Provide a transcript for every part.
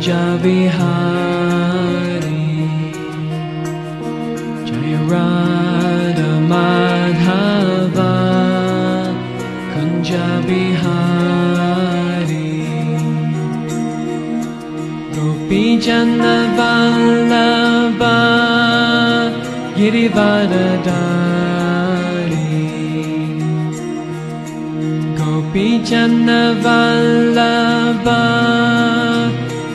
Kunja Bihari Jaya Radha Madhava Kunja Bihari Gopi Jana Vallabha Girivardhari Gopi Vallabha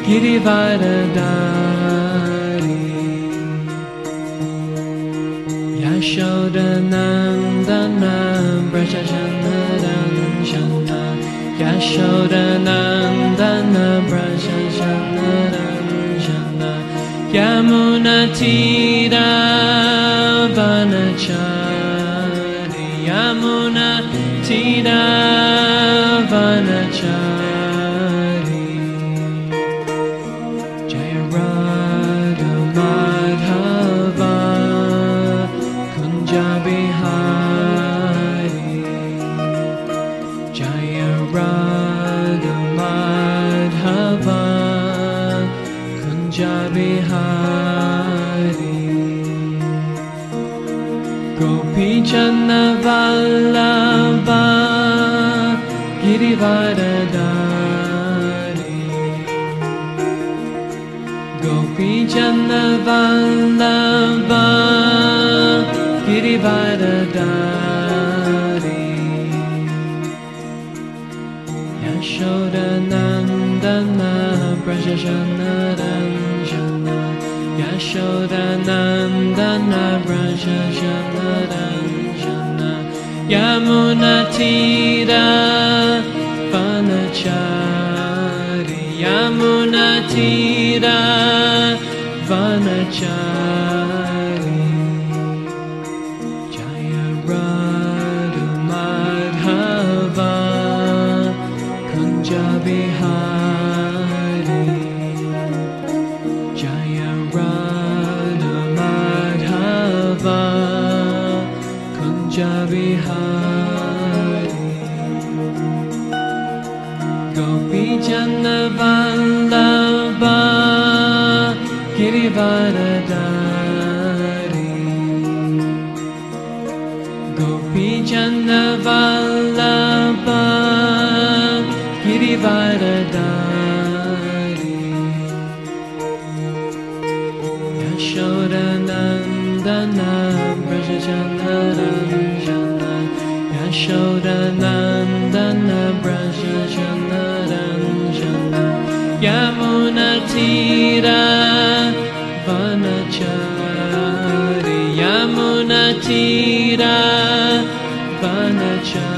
Girivardhari Yashodanandana Brajajanaranjana Yashodanandana Brajajanaranjana Yamunatira Vanachari Yamunatira Vanachari Gopi Jana Vallabha Girivardhari Gopi Jana Vallabha Girivardhari Yashodanandana Yashodanandana Brajajanaranjana Yamunatira Vanachari Yamunatira Vanachari Gopi Jana Vallabha Girivardhari Yashodanandana Brajajanaranja Yashodanandana Brajajanaranja Yamunatira Vanachari Yamunatira Vanachari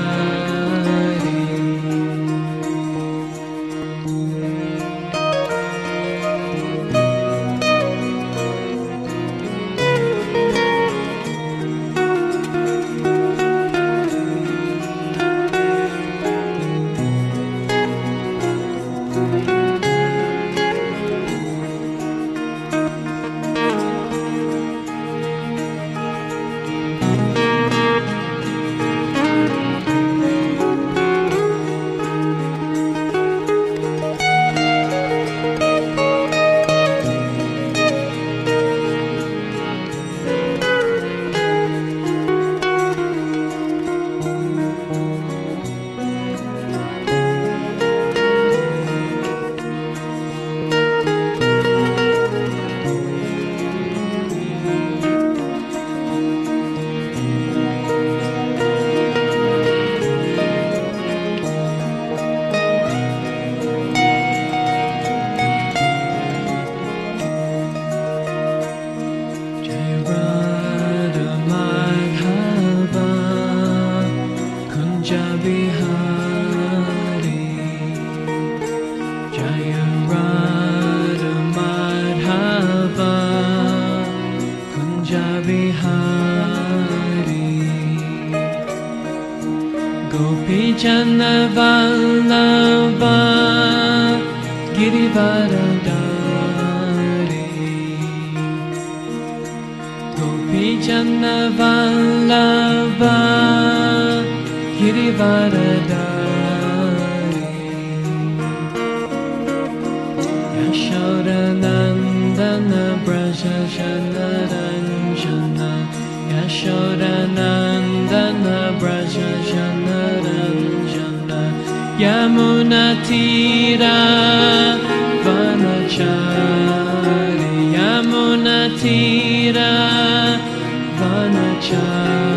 Kunja Bihari Jaya Radha Madhava Kunja Bihari Gopi Jana Vallabha Girivardhari Gopi Jana Vallabha Girivardhari Yashodanandana Braja Janaranjana Yashodanandana Braja Janaranjana Yamunatira Vanachari Yamunatira Vanachari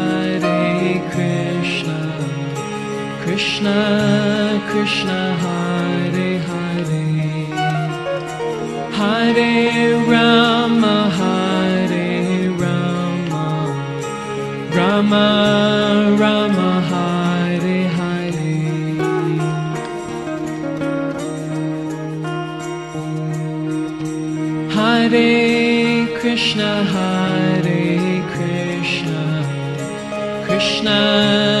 Krishna Krishna, Hare Hare, Hare Rama, Hare Rama, Rama Rama, Hare Krishna, Hare Krishna, Krishna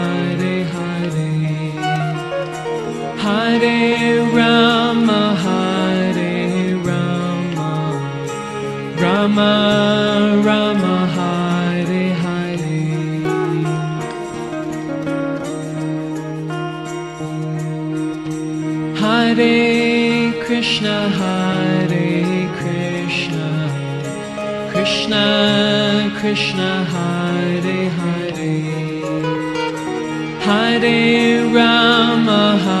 Hare Krishna, Hare Krishna, Krishna Krishna, Hare Hare, Hare Rama, Hare